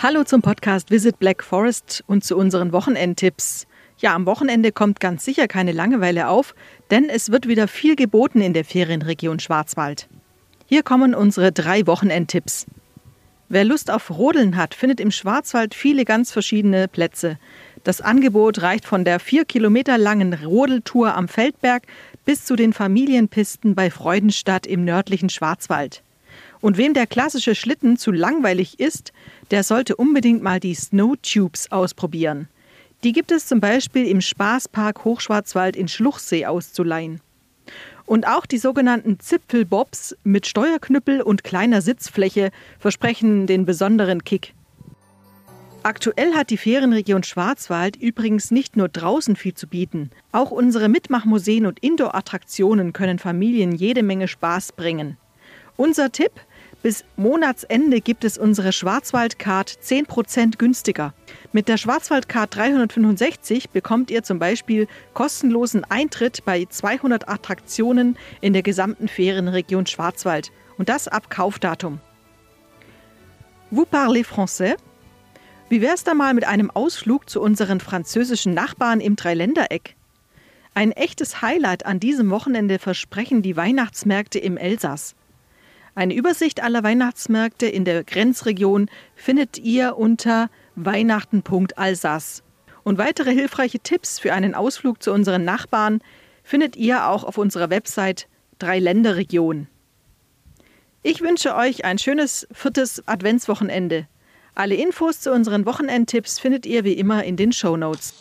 Hallo zum Podcast Visit Black Forest und zu unseren Wochenendtipps. Ja, am Wochenende kommt ganz sicher keine Langeweile auf, denn es wird wieder viel geboten in der Ferienregion Schwarzwald. Hier kommen unsere drei Wochenendtipps. Wer Lust auf Rodeln hat, findet im Schwarzwald viele ganz verschiedene Plätze. Das Angebot reicht von der vier Kilometer langen Rodeltour am Feldberg bis zu den Familienpisten bei Freudenstadt im nördlichen Schwarzwald. Und wem der klassische Schlitten zu langweilig ist, der sollte unbedingt mal die Snowtubes ausprobieren. Die gibt es zum Beispiel im Spaßpark Hochschwarzwald in Schluchsee auszuleihen. Und auch die sogenannten Zipfelbobs mit Steuerknüppel und kleiner Sitzfläche versprechen den besonderen Kick. Aktuell hat die Ferienregion Schwarzwald übrigens nicht nur draußen viel zu bieten. Auch unsere Mitmachmuseen und Indoor-Attraktionen können Familien jede Menge Spaß bringen. Unser Tipp? Bis Monatsende gibt es unsere Schwarzwaldcard 10% günstiger. Mit der Schwarzwaldcard 365 bekommt ihr zum Beispiel kostenlosen Eintritt bei 200 Attraktionen in der gesamten Ferienregion Schwarzwald. Und das ab Kaufdatum. Vous parlez français? Wie wär's da mal mit einem Ausflug zu unseren französischen Nachbarn im Dreiländereck? Ein echtes Highlight an diesem Wochenende versprechen die Weihnachtsmärkte im Elsass. Eine Übersicht aller Weihnachtsmärkte in der Grenzregion findet ihr unter weihnachten.alsace. Und weitere hilfreiche Tipps für einen Ausflug zu unseren Nachbarn findet ihr auch auf unserer Website Dreiländerregion. Ich wünsche euch ein schönes viertes Adventswochenende. Alle Infos zu unseren Wochenendtipps findet ihr wie immer in den Show Notes.